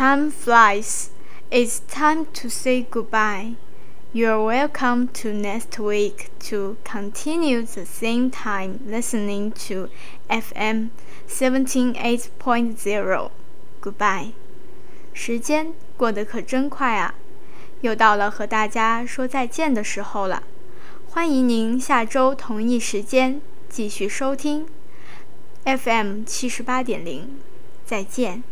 Time flies. It's time to say goodbye. You're welcome to next week to continue the same time listening to FM 178.0. Goodbye. 时间过得可真快啊，又到了和大家说再见的时候了。欢迎您下周同一时间继续收听 FM 七十八点零。再见。